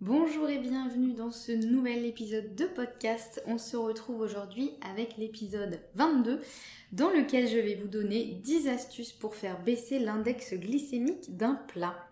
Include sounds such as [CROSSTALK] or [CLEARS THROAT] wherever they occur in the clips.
Bonjour et bienvenue dans ce nouvel épisode de podcast. On se retrouve aujourd'hui avec l'épisode 22 dans lequel je vais vous donner 10 astuces pour faire baisser l'index glycémique d'un plat.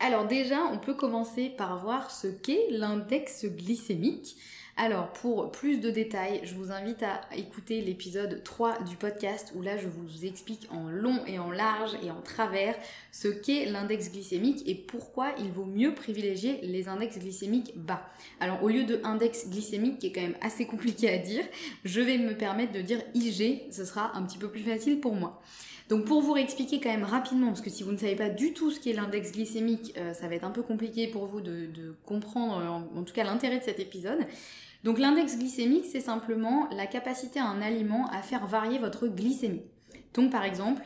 Alors déjà, on peut commencer par voir ce qu'est l'index glycémique. Alors, pour plus de détails, je vous invite à écouter l'épisode 3 du podcast où là, je vous explique en long et en large et en travers ce qu'est l'index glycémique et pourquoi il vaut mieux privilégier les index glycémiques bas. Alors, au lieu de index glycémique, qui est quand même assez [LAUGHS] compliqué à dire, je vais me permettre de dire IG, ce sera un petit peu plus facile pour moi. Donc pour vous réexpliquer quand même rapidement, parce que si vous ne savez pas du tout ce qu'est l'index glycémique, euh, ça va être un peu compliqué pour vous de, comprendre en, tout cas l'intérêt de cet épisode. Donc l'index glycémique, c'est simplement la capacité à un aliment à faire varier votre glycémie. Donc par exemple,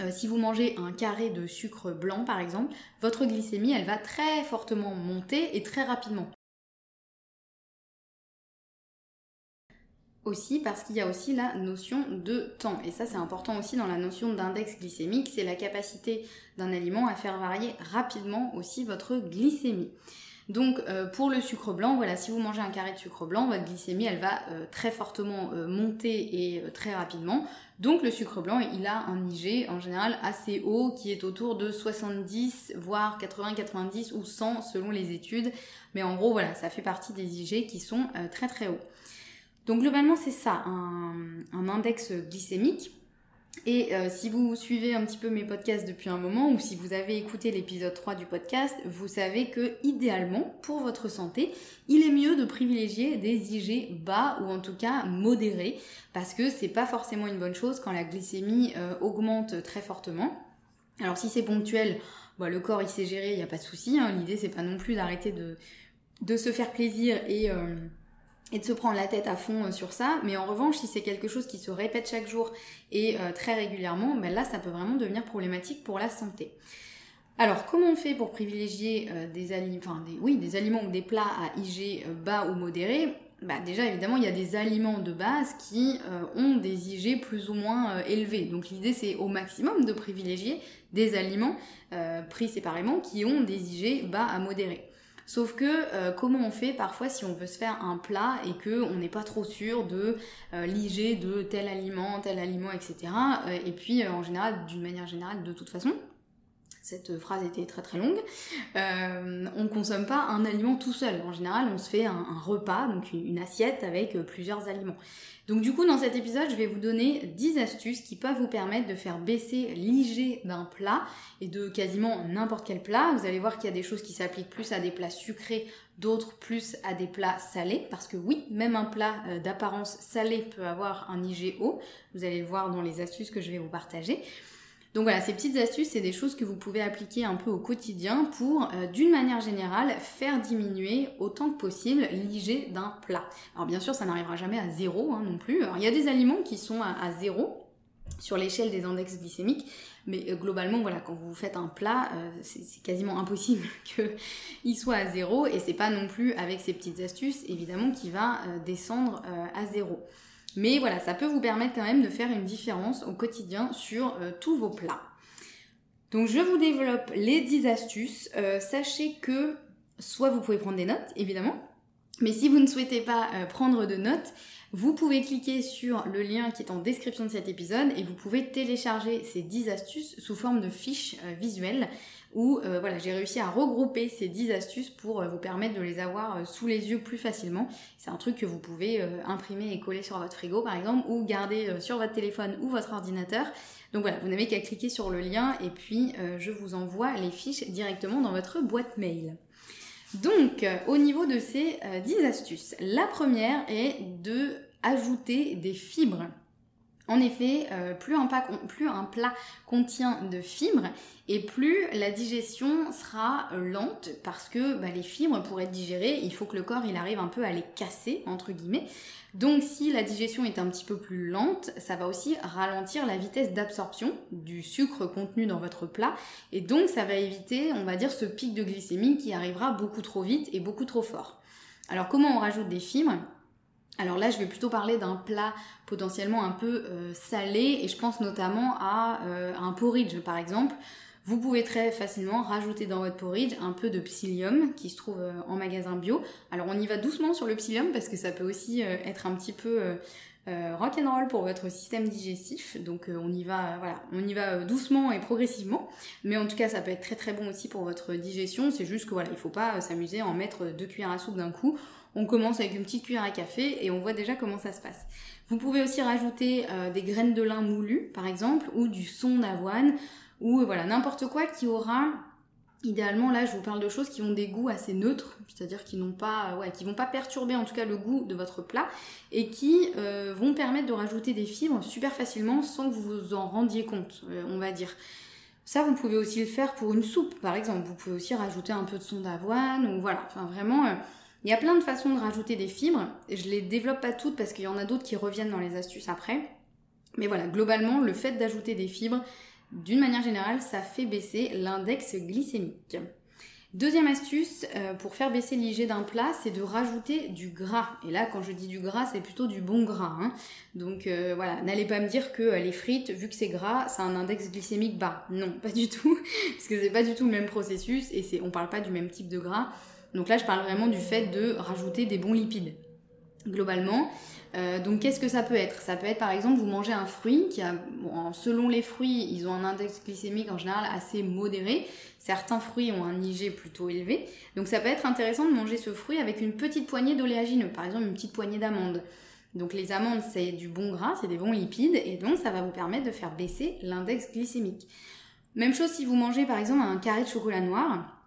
euh, si vous mangez un carré de sucre blanc par exemple, votre glycémie elle va très fortement monter et très rapidement. Aussi parce qu'il y a aussi la notion de temps. Et ça c'est important aussi dans la notion d'index glycémique, c'est la capacité d'un aliment à faire varier rapidement aussi votre glycémie. Donc euh, pour le sucre blanc, voilà, si vous mangez un carré de sucre blanc, votre glycémie elle va euh, très fortement euh, monter et très rapidement. Donc le sucre blanc, il a un IG en général assez haut qui est autour de 70 voire 80, 90 ou 100 selon les études. Mais en gros voilà, ça fait partie des IG qui sont très très hauts. Donc globalement c'est ça, un index glycémique. Et euh, si vous suivez un petit peu mes podcasts depuis un moment ou si vous avez écouté l'épisode 3 du podcast, vous savez que idéalement pour votre santé, il est mieux de privilégier des IG bas ou en tout cas modérés parce que c'est pas forcément une bonne chose quand la glycémie euh, augmente très fortement. Alors si c'est ponctuel, bah, le corps il sait gérer, il n'y a pas de souci. Hein. L'idée c'est pas non plus d'arrêter de, se faire plaisir et euh, et de se prendre la tête à fond euh, sur ça. Mais en revanche, si c'est quelque chose qui se répète chaque jour et euh, très régulièrement, ben là, ça peut vraiment devenir problématique pour la santé. Alors, comment on fait pour privilégier euh, des, aliments, oui, des aliments ou des plats à IG bas ou modérés? Bah, déjà évidemment il y a des aliments de base qui ont des IG plus ou moins élevés. Donc l'idée c'est au maximum de privilégier des aliments pris séparément qui ont des IG bas à modérés. Sauf que euh, comment on fait parfois si on veut se faire un plat et que on n'est pas trop sûr de euh, l'IG de tel aliment, tel aliment, etc. Euh, et puis en général, d'une manière générale, de toute façon, cette phrase était très très longue, on ne consomme pas un aliment tout seul. En général, on se fait un, repas, donc une, assiette avec plusieurs aliments. Donc du coup, dans cet épisode, je vais vous donner 10 astuces qui peuvent vous permettre de faire baisser l'IG d'un plat et de quasiment n'importe quel plat. Vous allez voir qu'il y a des choses qui s'appliquent plus à des plats sucrés, d'autres plus à des plats salés, parce que oui, même un plat euh, d'apparence salée peut avoir un IG haut. Vous allez le voir dans les astuces que je vais vous partager. Donc voilà, ces petites astuces, c'est des choses que vous pouvez appliquer un peu au quotidien pour, euh, d'une manière générale, faire diminuer autant que possible l'IG d'un plat. Alors bien sûr, ça n'arrivera jamais à zéro hein, non plus. Alors il y a des aliments qui sont à, zéro sur l'échelle des index glycémiques, mais euh, globalement, voilà, quand vous faites un plat, euh, c'est quasiment impossible [LAUGHS] qu'il soit à zéro, et c'est pas non plus avec ces petites astuces, évidemment, qu'il va descendre à zéro. Mais voilà, ça peut vous permettre quand même de faire une différence au quotidien sur euh, tous vos plats. Donc je vous développe les 10 astuces. Euh, sachez que soit vous pouvez prendre des notes, évidemment, mais si vous ne souhaitez pas euh, prendre de notes, vous pouvez cliquer sur le lien qui est en description de cet épisode et vous pouvez télécharger ces 10 astuces sous forme de fiches visuelles où voilà, j'ai réussi à regrouper ces 10 astuces pour vous permettre de les avoir sous les yeux plus facilement. C'est un truc que vous pouvez imprimer et coller sur votre frigo par exemple, ou garder sur votre téléphone ou votre ordinateur. Donc voilà, vous n'avez qu'à cliquer sur le lien et puis je vous envoie les fiches directement dans votre boîte mail. Donc, au niveau de ces 10 astuces, la première est de ajouter des fibres. En effet, euh, plus, un plat, contient de fibres et plus la digestion sera lente parce que bah, les fibres, pour être digérées, il faut que le corps il arrive un peu à les casser, entre guillemets. Donc si la digestion est un petit peu plus lente, ça va aussi ralentir la vitesse d'absorption du sucre contenu dans votre plat et donc ça va éviter, on va dire, ce pic de glycémie qui arrivera beaucoup trop vite et beaucoup trop fort. Alors comment on rajoute des fibres? Alors là, je vais plutôt parler d'un plat potentiellement un peu euh, salé et je pense notamment à euh, un porridge par exemple. Vous pouvez très facilement rajouter dans votre porridge un peu de psyllium qui se trouve euh, en magasin bio. Alors on y va doucement sur le psyllium parce que ça peut aussi être un petit peu rock'n'roll pour votre système digestif. Donc on y va, voilà, on y va doucement et progressivement. Mais en tout cas, ça peut être très très bon aussi pour votre digestion. C'est juste que voilà, il faut pas s'amuser à en mettre deux cuillères à soupe d'un coup on commence avec une petite cuillère à café et on voit déjà comment ça se passe. Vous pouvez aussi rajouter euh, des graines de lin moulues par exemple ou du son d'avoine ou euh, voilà n'importe quoi qui aura Idéalement, là, je vous parle de choses qui ont des goûts assez neutres, c'est-à-dire qui n'ont pas, ouais, qui vont pas perturber en tout cas le goût de votre plat et qui euh, vont permettre de rajouter des fibres super facilement sans que vous vous en rendiez compte, on va dire. Ça, vous pouvez aussi le faire pour une soupe, par exemple. Vous pouvez aussi rajouter un peu de son d'avoine ou voilà. Enfin, vraiment, il y a plein de façons de rajouter des fibres. Je les développe pas toutes parce qu'il y en a d'autres qui reviennent dans les astuces après. Mais voilà, globalement, le fait d'ajouter des fibres, d'une manière générale, ça fait baisser l'index glycémique. Deuxième astuce euh, pour faire baisser l'IG d'un plat, c'est de rajouter du gras. Et là, quand je dis du gras, c'est plutôt du bon gras. Hein. Donc euh, voilà, n'allez pas me dire que euh, les frites, vu que c'est gras, ça a un index glycémique bas. Non, pas du tout, [LAUGHS] parce que c'est pas du tout le même processus et c'est, on parle pas du même type de gras. Donc là, je parle vraiment du fait de rajouter des bons lipides, globalement. Euh, donc qu'est-ce que ça peut être? Ça peut être par exemple vous mangez un fruit qui selon les fruits, ils ont un index glycémique en général assez modéré. Certains fruits ont un IG plutôt élevé. Donc ça peut être intéressant de manger ce fruit avec une petite poignée d'oléagineux, par exemple une petite poignée d'amandes. Donc les amandes c'est du bon gras, c'est des bons lipides et donc ça va vous permettre de faire baisser l'index glycémique. Même chose si vous mangez par exemple un carré de chocolat noir.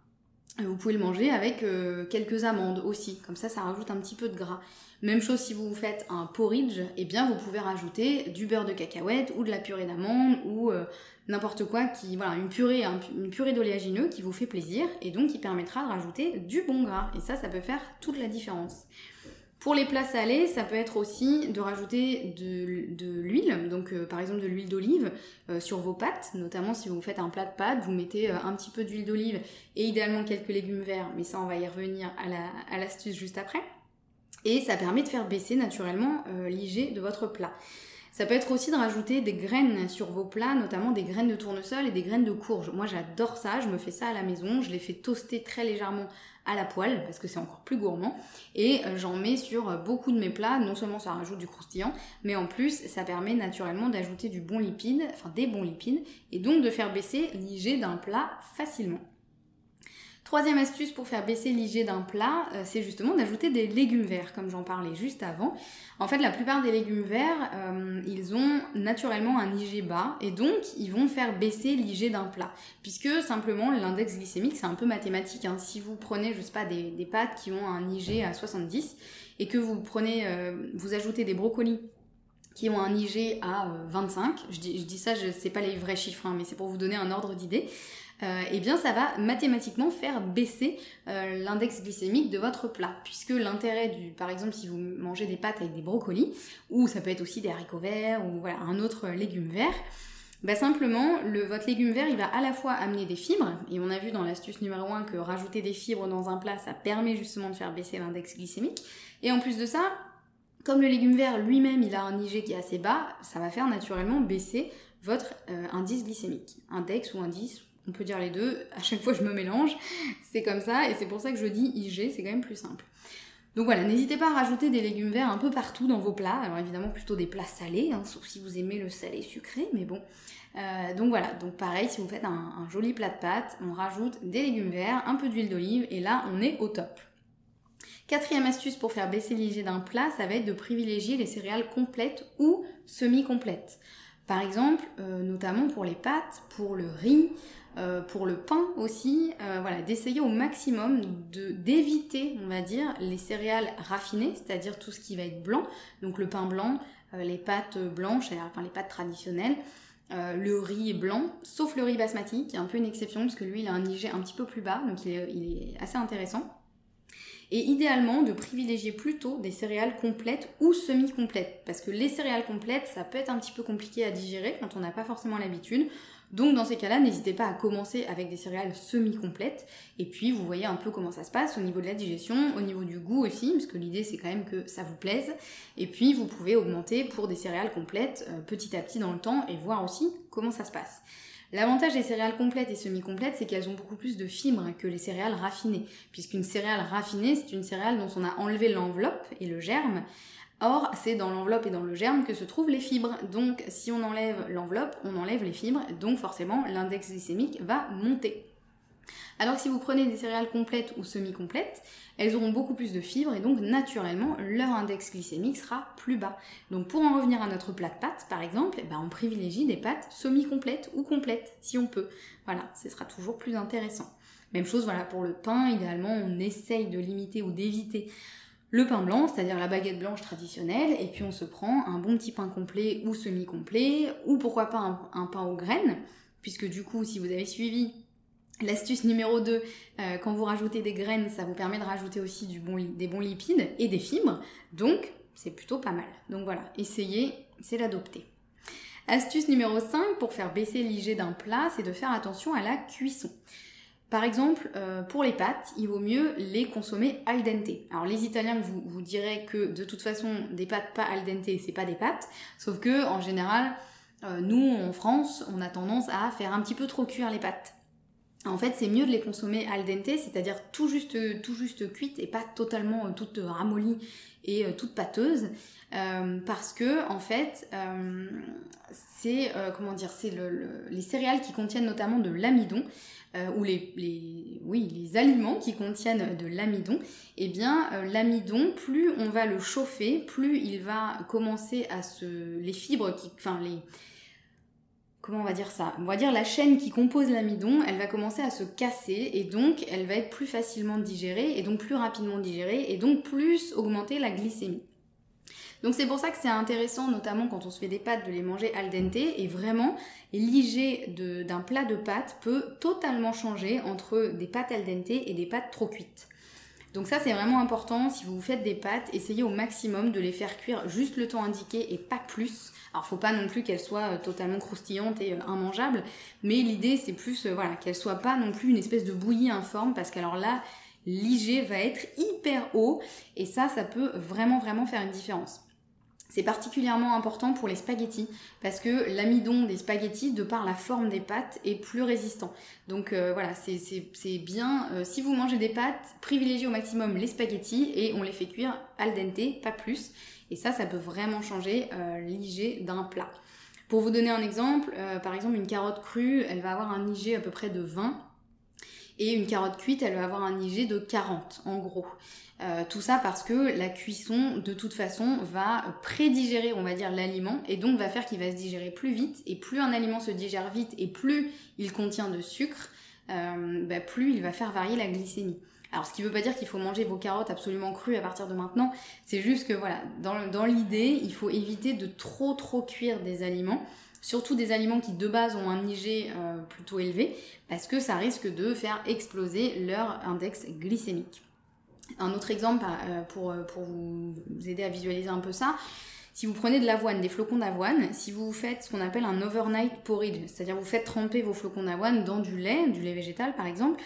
Vous pouvez le manger avec euh, quelques amandes aussi, comme ça ça rajoute un petit peu de gras. Même chose si vous faites un porridge, eh bien vous pouvez rajouter du beurre de cacahuète ou de la purée d'amande ou euh, n'importe quoi qui voilà une purée une purée d'oléagineux qui vous fait plaisir et donc qui permettra de rajouter du bon gras et ça ça peut faire toute la différence. Pour les plats salés, ça peut être aussi de rajouter de, l'huile, donc euh, par exemple de l'huile d'olive euh, sur vos pâtes, notamment si vous faites un plat de pâtes, vous mettez euh, un petit peu d'huile d'olive et idéalement quelques légumes verts, mais ça on va y revenir à l'astuce juste après. Et ça permet de faire baisser naturellement l'IG de votre plat. Ça peut être aussi de rajouter des graines sur vos plats, notamment des graines de tournesol et des graines de courge. Moi j'adore ça, je me fais ça à la maison, je les fais toaster très légèrement à la poêle parce que c'est encore plus gourmand. Et euh, j'en mets sur beaucoup de mes plats. Non seulement ça rajoute du croustillant mais en plus ça permet naturellement d'ajouter du bon lipide enfin des bons lipides et donc de faire baisser l'IG d'un plat facilement Troisième astuce pour faire baisser l'IG d'un plat, euh, c'est justement d'ajouter des légumes verts, comme j'en parlais juste avant. En fait, la plupart des légumes verts, euh, ils ont naturellement un IG bas, et donc ils vont faire baisser l'IG d'un plat. Puisque simplement, l'index glycémique, c'est un peu mathématique. Hein. Si vous prenez, je sais pas, des, pâtes qui ont un IG à 70, et que vous prenez, euh, vous ajoutez des brocolis qui ont un IG à 25, je dis, je dis ça, je pas les vrais chiffres, hein, mais c'est pour vous donner un ordre d'idée. Euh, eh bien ça va mathématiquement faire baisser euh, l'index glycémique de votre plat. Puisque l'intérêt du, par exemple, si vous mangez des pâtes avec des brocolis, ou ça peut être aussi des haricots verts, ou voilà, un autre légume vert, bah simplement, le, votre légume vert, il va à la fois amener des fibres, et on a vu dans l'astuce numéro 1 que rajouter des fibres dans un plat, ça permet justement de faire baisser l'index glycémique. Et en plus de ça, comme le légume vert lui-même, il a un IG qui est assez bas, ça va faire naturellement baisser votre euh, indice glycémique. Index ou indice, on peut dire les deux, à chaque fois je me mélange, c'est comme ça, et c'est pour ça que je dis IG, c'est quand même plus simple. Donc voilà, n'hésitez pas à rajouter des légumes verts un peu partout dans vos plats. Alors évidemment plutôt des plats salés, hein, sauf si vous aimez le salé sucré, mais bon. Euh, donc voilà, donc pareil, si vous faites un, joli plat de pâtes, on rajoute des légumes verts, un peu d'huile d'olive, et là on est au top. Quatrième astuce pour faire baisser l'IG d'un plat, ça va être de privilégier les céréales complètes ou semi-complètes. Par exemple, euh, notamment pour les pâtes, pour le riz, euh, pour le pain aussi, euh, voilà, d'essayer au maximum d'éviter, on va dire, les céréales raffinées, c'est-à-dire tout ce qui va être blanc, donc le pain blanc, les pâtes blanches, les pâtes traditionnelles, le riz blanc, sauf le riz basmati, qui est un peu une exception parce que lui il a un IG un petit peu plus bas, donc il est assez intéressant et idéalement de privilégier plutôt des céréales complètes ou semi-complètes parce que les céréales complètes ça peut être un petit peu compliqué à digérer quand on n'a pas forcément l'habitude. Donc dans ces cas-là, n'hésitez pas à commencer avec des céréales semi-complètes et puis vous voyez un peu comment ça se passe au niveau de la digestion, au niveau du goût aussi, parce que l'idée c'est quand même que ça vous plaise. Et puis vous pouvez augmenter pour des céréales complètes euh, petit à petit dans le temps et voir aussi comment ça se passe. L'avantage des céréales complètes et semi-complètes, c'est qu'elles ont beaucoup plus de fibres que les céréales raffinées, puisqu'une céréale raffinée, c'est une céréale dont on a enlevé l'enveloppe et le germe. Or, c'est dans l'enveloppe et dans le germe que se trouvent les fibres. Donc, si on enlève l'enveloppe, on enlève les fibres, donc forcément, l'index glycémique va monter. Alors si vous prenez des céréales complètes ou semi-complètes, elles auront beaucoup plus de fibres et donc naturellement leur index glycémique sera plus bas. Donc pour en revenir à notre plat de pâtes par exemple, eh ben, on privilégie des pâtes semi-complètes ou complètes si on peut. Voilà, ce sera toujours plus intéressant. Même chose voilà pour le pain, idéalement on essaye de limiter ou d'éviter le pain blanc, c'est-à-dire la baguette blanche traditionnelle, et puis on se prend un bon petit pain complet ou semi-complet, ou pourquoi pas un, pain aux graines, puisque du coup si vous avez suivi L'astuce numéro 2, euh, quand vous rajoutez des graines, ça vous permet de rajouter aussi des bons lipides et des fibres. Donc, c'est plutôt pas mal. Donc voilà, essayez, c'est l'adopter. Astuce numéro 5 pour faire baisser l'IG d'un plat, c'est de faire attention à la cuisson. Par exemple, euh, pour les pâtes, il vaut mieux les consommer al dente. Alors les Italiens vous, diraient que de toute façon, des pâtes pas al dente, c'est pas des pâtes. Sauf que en général, euh, nous en France, on a tendance à faire un petit peu trop cuire les pâtes en fait, c'est mieux de les consommer al dente, c'est-à-dire tout juste, tout cuites et pas totalement euh, toutes ramollies et toutes pâteuses, euh, parce que en fait, c'est comment dire, c'est les céréales qui contiennent notamment de l'amidon. ou les, les, oui, les aliments qui contiennent de l'amidon, eh bien l'amidon, plus on va le chauffer, plus il va commencer à se... les fibres, qui, enfin les, comment on va dire ça? On va dire la chaîne qui compose l'amidon, elle va commencer à se casser et donc elle va être plus facilement digérée et donc plus rapidement digérée et donc plus augmenter la glycémie. Donc c'est pour ça que c'est intéressant, notamment quand on se fait des pâtes, de les manger al dente. Et vraiment, l'IG d'un plat de pâtes peut totalement changer entre des pâtes al dente et des pâtes trop cuites. Donc ça c'est vraiment important, si vous faites des pâtes, essayez au maximum de les faire cuire juste le temps indiqué et pas plus. Alors faut pas non plus qu'elles soient euh, totalement croustillantes et euh, immangeables, mais l'idée c'est plus euh, voilà, qu'elles soient pas non plus une espèce de bouillie informe parce qu'alors là l'IG va être hyper haut et ça ça peut vraiment vraiment faire une différence. C'est particulièrement important pour les spaghettis parce que l'amidon des spaghettis, de par la forme des pâtes, est plus résistant. Donc euh, voilà, c'est bien. Euh, si vous mangez des pâtes, privilégiez au maximum les spaghettis et on les fait cuire al dente, pas plus. Et ça, ça peut vraiment changer euh, l'IG d'un plat. Pour vous donner un exemple, par exemple une carotte crue, elle va avoir un IG à peu près de 20 et une carotte cuite, elle va avoir un IG de 40 en gros. Euh, tout ça parce que la cuisson, de toute façon, va prédigérer, on va dire, l'aliment et donc va faire qu'il va se digérer plus vite. Et plus un aliment se digère vite et plus il contient de sucre, euh, bah, plus il va faire varier la glycémie. Alors, ce qui veut pas dire qu'il faut manger vos carottes absolument crues à partir de maintenant. C'est juste que voilà, dans l'idée, il faut éviter de trop trop cuire des aliments surtout des aliments qui de base ont un IG euh, plutôt élevé, parce que ça risque de faire exploser leur index glycémique. Un autre exemple euh, pour, euh, vous aider à visualiser un peu ça, si vous prenez de l'avoine, des flocons d'avoine, si vous faites ce qu'on appelle un overnight porridge, c'est-à-dire vous faites tremper vos flocons d'avoine dans du lait, du lait végétal par exemple,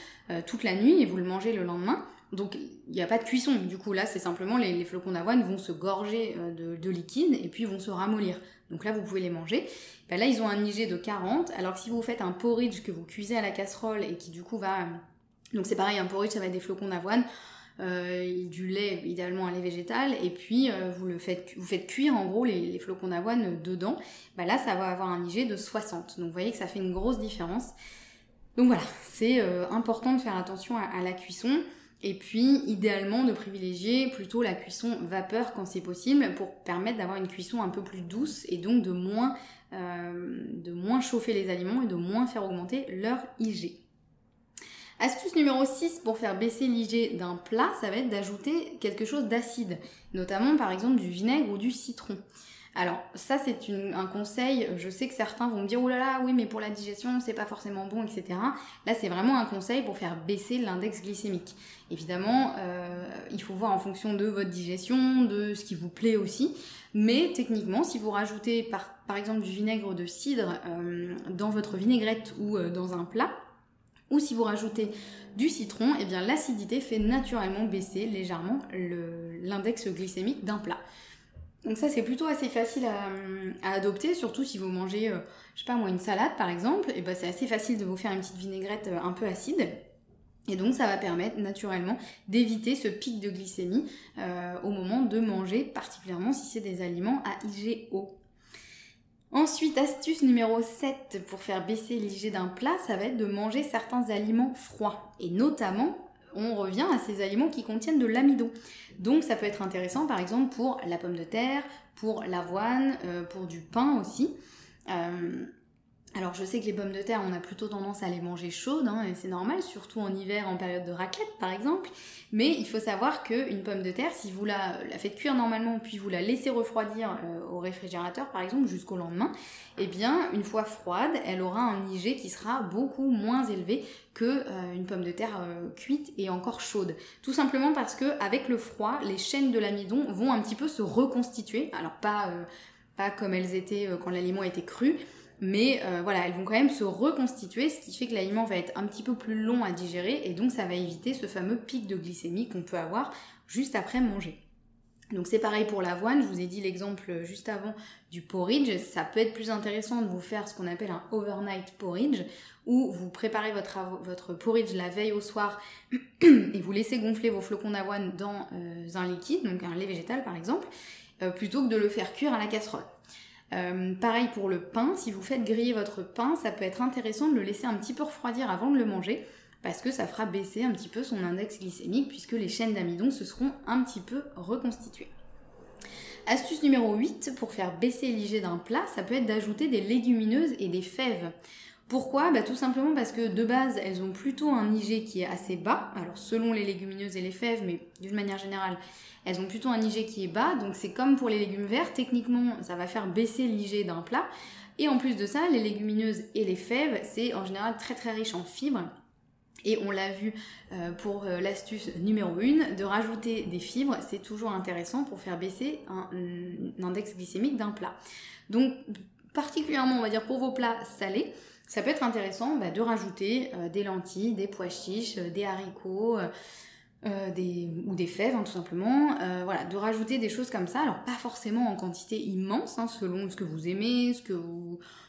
toute la nuit et vous le mangez le lendemain, donc il n'y a pas de cuisson, du coup là c'est simplement les, flocons d'avoine vont se gorger de, liquide et puis vont se ramollir. Donc là vous pouvez les manger. Ben là ils ont un IG de 40, alors que si vous faites un porridge que vous cuisez à la casserole et qui du coup va... Donc c'est pareil, un porridge ça va être des flocons d'avoine. du lait, idéalement un lait végétal, et puis vous le faites, vous faites cuire en gros les, flocons d'avoine dedans, bah là ça va avoir un IG de 60. Donc vous voyez que ça fait une grosse différence. Donc voilà, c'est important de faire attention à la cuisson. Et puis, idéalement, de privilégier plutôt la cuisson vapeur quand c'est possible pour permettre d'avoir une cuisson un peu plus douce et donc de moins, euh, chauffer les aliments et de moins faire augmenter leur IG. Astuce numéro 6 pour faire baisser l'IG d'un plat, ça va être d'ajouter quelque chose d'acide, notamment par exemple du vinaigre ou du citron. Alors ça c'est un conseil, je sais que certains vont me dire oh là là oui mais pour la digestion c'est pas forcément bon etc. Là c'est vraiment un conseil pour faire baisser l'index glycémique. Évidemment euh, il faut voir en fonction de votre digestion, de ce qui vous plaît aussi, mais techniquement si vous rajoutez par, exemple du vinaigre de cidre euh, dans votre vinaigrette ou euh, dans un plat, ou si vous rajoutez du citron, eh bien l'acidité fait naturellement baisser légèrement l'index glycémique d'un plat. Donc ça c'est plutôt assez facile à, adopter, surtout si vous mangez, euh, je sais pas moi, une salade par exemple, et ben c'est assez facile de vous faire une petite vinaigrette euh, un peu acide. Et donc ça va permettre naturellement d'éviter ce pic de glycémie euh, au moment de manger, particulièrement si c'est des aliments à IG haut. Ensuite, astuce numéro 7 pour faire baisser l'IG d'un plat, ça va être de manger certains aliments froids. Et notamment on revient à ces aliments qui contiennent de l'amidon. Donc ça peut être intéressant par exemple pour la pomme de terre, pour l'avoine, euh, pour du pain aussi. Euh, alors je sais que les pommes de terre, on a plutôt tendance à les manger chaudes, hein, et c'est normal, surtout en hiver, en période de raclette par exemple. Mais il faut savoir qu'une pomme de terre, si vous la, faites cuire normalement, puis vous la laissez refroidir euh, au réfrigérateur par exemple jusqu'au lendemain, eh bien une fois froide, elle aura un IG qui sera beaucoup moins élevé que euh, une pomme de terre euh, cuite et encore chaude. Tout simplement parce que avec le froid, les chaînes de l'amidon vont un petit peu se reconstituer. Alors pas pas comme elles étaient quand l'aliment était cru, mais euh, voilà, elles vont quand même se reconstituer, ce qui fait que l'aliment va être un petit peu plus long à digérer et donc ça va éviter ce fameux pic de glycémie qu'on peut avoir juste après manger. Donc c'est pareil pour l'avoine, je vous ai dit l'exemple juste avant du porridge, ça peut être plus intéressant de vous faire ce qu'on appelle un overnight porridge, où vous préparez votre, porridge la veille au soir [CLEARS THROAT] et vous laissez gonfler vos flocons d'avoine dans euh, un liquide, donc un lait végétal par exemple, euh, plutôt que de le faire cuire à la casserole. Euh, pareil pour le pain, si vous faites griller votre pain, ça peut être intéressant de le laisser un petit peu refroidir avant de le manger, parce que ça fera baisser un petit peu son index glycémique, puisque les chaînes d'amidon se seront un petit peu reconstituées. Astuce numéro 8 pour faire baisser l'IG d'un plat, ça peut être d'ajouter des légumineuses et des fèves. Pourquoi bah, Tout simplement parce que de base, elles ont plutôt un IG qui est assez bas, alors selon les légumineuses et les fèves, mais d'une manière générale, elles ont plutôt un IG qui est bas, donc c'est comme pour les légumes verts, techniquement, ça va faire baisser l'IG d'un plat. Et en plus de ça, les légumineuses et les fèves, c'est en général très très riche en fibres. Et on l'a vu euh, pour euh, l'astuce numéro 1, de rajouter des fibres, c'est toujours intéressant pour faire baisser un, index glycémique d'un plat. Donc particulièrement, on va dire, pour vos plats salés, ça peut être intéressant bah, de rajouter euh, des lentilles, des pois chiches, des haricots, des, ou des fèves hein, tout simplement. voilà, de rajouter des choses comme ça. Alors pas forcément en quantité immense, hein, selon ce que vous aimez, ce que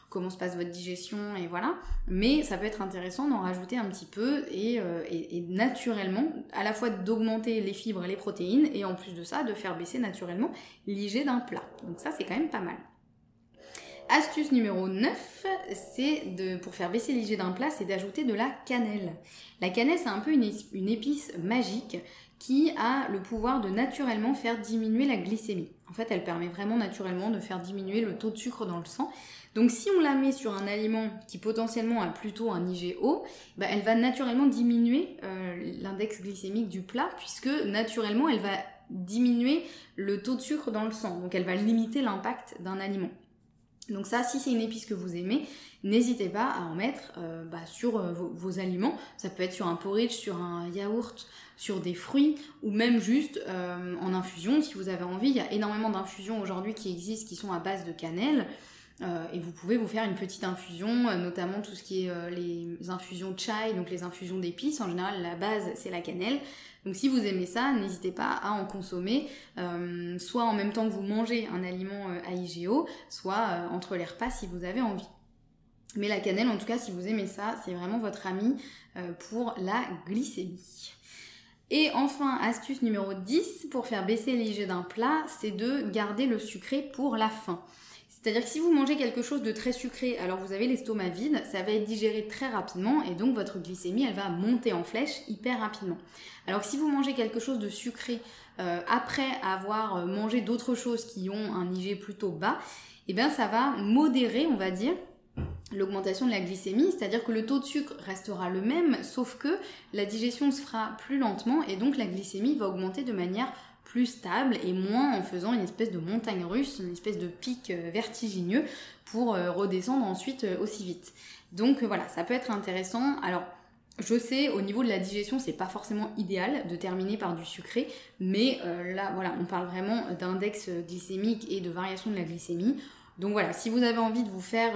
comment se passe votre digestion et voilà. Mais ça peut être intéressant d'en rajouter un petit peu et, euh, naturellement, à la fois d'augmenter les fibres et les protéines et en plus de ça, de faire baisser naturellement l'IG d'un plat. Donc ça, c'est quand même pas mal. Astuce numéro 9, c'est de, pour faire baisser l'IG d'un plat, c'est d'ajouter de la cannelle. La cannelle, c'est un peu une, épice magique qui a le pouvoir de naturellement faire diminuer la glycémie. En fait, elle permet vraiment naturellement de faire diminuer le taux de sucre dans le sang. Donc si on la met sur un aliment qui potentiellement a plutôt un IG haut, bah, elle va naturellement diminuer euh, l'index glycémique du plat puisque naturellement elle va diminuer le taux de sucre dans le sang. Donc elle va limiter l'impact d'un aliment. Donc ça, si c'est une épice que vous aimez, n'hésitez pas à en mettre euh, bah, sur euh, vos, aliments. Ça peut être sur un porridge, sur un yaourt, sur des fruits, ou même juste euh, en infusion si vous avez envie. Il y a énormément d'infusions aujourd'hui qui existent qui sont à base de cannelle. et vous pouvez vous faire une petite infusion, notamment tout ce qui est les infusions chai, donc les infusions d'épices. En général, la base, c'est la cannelle. Donc si vous aimez ça, n'hésitez pas à en consommer, euh, soit en même temps que vous mangez un aliment euh, à IGO, soit euh, entre les repas si vous avez envie. Mais la cannelle, en tout cas, si vous aimez ça, c'est vraiment votre ami pour la glycémie. Et enfin, astuce numéro 10 pour faire baisser l'IG d'un plat, c'est de garder le sucré pour la fin. C'est-à-dire que si vous mangez quelque chose de très sucré alors vous avez l'estomac vide, ça va être digéré très rapidement et donc votre glycémie elle va monter en flèche hyper rapidement. Alors que si vous mangez quelque chose de sucré euh, après avoir euh, mangé d'autres choses qui ont un IG plutôt bas, eh bien ça va modérer, on va dire, l'augmentation de la glycémie, c'est-à-dire que le taux de sucre restera le même, sauf que la digestion se fera plus lentement et donc la glycémie va augmenter de manière plus stable et moins en faisant une espèce de montagne russe, une espèce de pic euh, vertigineux pour euh, redescendre ensuite euh, aussi vite. Donc voilà, ça peut être intéressant. Alors je sais, au niveau de la digestion, c'est pas forcément idéal de terminer par du sucré, mais là, voilà, on parle vraiment d'index glycémique et de variation de la glycémie. Donc voilà, si vous avez envie de vous faire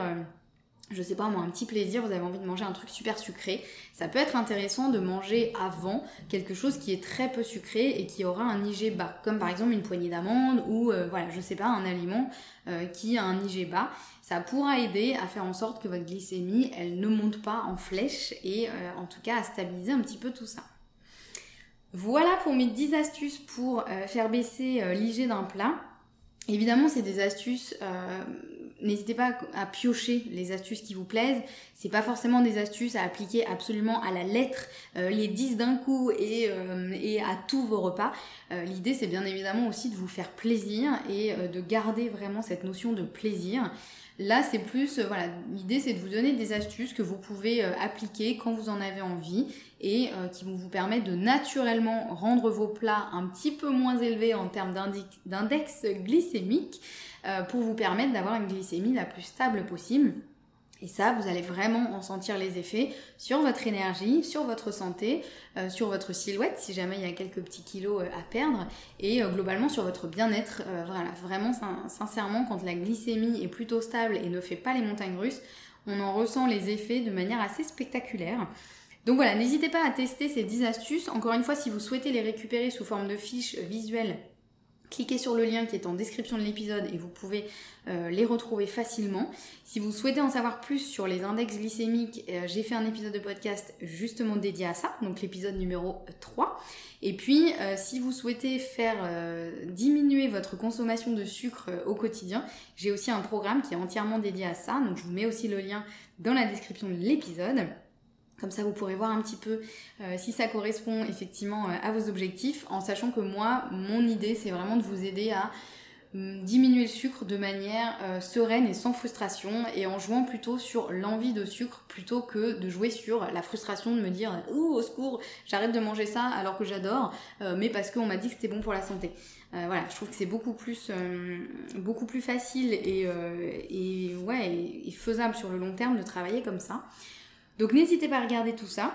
je sais pas moi, un petit plaisir, vous avez envie de manger un truc super sucré, ça peut être intéressant de manger avant quelque chose qui est très peu sucré et qui aura un IG bas, comme par exemple une poignée d'amandes ou euh, voilà, je sais pas, un aliment euh, qui a un IG bas. Ça pourra aider à faire en sorte que votre glycémie, elle ne monte pas en flèche et euh, en tout cas à stabiliser un petit peu tout ça. Voilà pour mes 10 astuces pour faire baisser l'IG d'un plat. Évidemment, c'est des astuces N'hésitez pas à piocher les astuces qui vous plaisent. C'est pas forcément des astuces à appliquer absolument à la lettre, euh, les 10 d'un coup et, euh, et, à tous vos repas. Euh, l'idée c'est bien évidemment aussi de vous faire plaisir et de garder vraiment cette notion de plaisir. Là, c'est plus, voilà, l'idée c'est de vous donner des astuces que vous pouvez appliquer quand vous en avez envie et qui vont vous permettre de naturellement rendre vos plats un petit peu moins élevés en termes d'index glycémique pour vous permettre d'avoir une glycémie la plus stable possible. Et ça, vous allez vraiment en sentir les effets sur votre énergie, sur votre santé, euh, sur votre silhouette, si jamais il y a quelques petits kilos euh, à perdre, et euh, globalement sur votre bien-être. voilà, vraiment, sincèrement, quand la glycémie est plutôt stable et ne fait pas les montagnes russes, on en ressent les effets de manière assez spectaculaire. Donc voilà, n'hésitez pas à tester ces 10 astuces. Encore une fois, si vous souhaitez les récupérer sous forme de fiches visuelles cliquez sur le lien qui est en description de l'épisode et vous pouvez euh, les retrouver facilement. Si vous souhaitez en savoir plus sur les index glycémiques, euh, j'ai fait un épisode de podcast justement dédié à ça, donc l'épisode numéro 3. Et puis, euh, si vous souhaitez faire diminuer votre consommation de sucre au quotidien, j'ai aussi un programme qui est entièrement dédié à ça, donc je vous mets aussi le lien dans la description de l'épisode. Comme ça, vous pourrez voir un petit peu euh, si ça correspond effectivement euh, à vos objectifs, en sachant que moi, mon idée, c'est vraiment de vous aider à hum, diminuer le sucre de manière euh, sereine et sans frustration, et en jouant plutôt sur l'envie de sucre plutôt que de jouer sur la frustration de me dire « Ouh, au secours, j'arrête de manger ça alors que j'adore, mais parce qu'on m'a dit que c'était bon pour la santé ». voilà, je trouve que c'est beaucoup plus, beaucoup plus facile et, et, ouais, et faisable sur le long terme de travailler comme ça. Donc n'hésitez pas à regarder tout ça.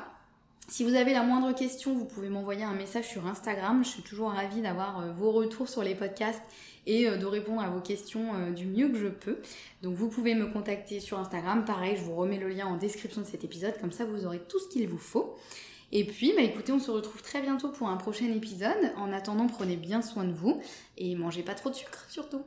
Si vous avez la moindre question, vous pouvez m'envoyer un message sur Instagram. Je suis toujours ravie d'avoir euh, vos retours sur les podcasts et euh, de répondre à vos questions euh, du mieux que je peux. Donc vous pouvez me contacter sur Instagram. Pareil, je vous remets le lien en description de cet épisode. Comme ça, vous aurez tout ce qu'il vous faut. Et puis, bah écoutez, on se retrouve très bientôt pour un prochain épisode. En attendant, prenez bien soin de vous et mangez pas trop de sucre surtout.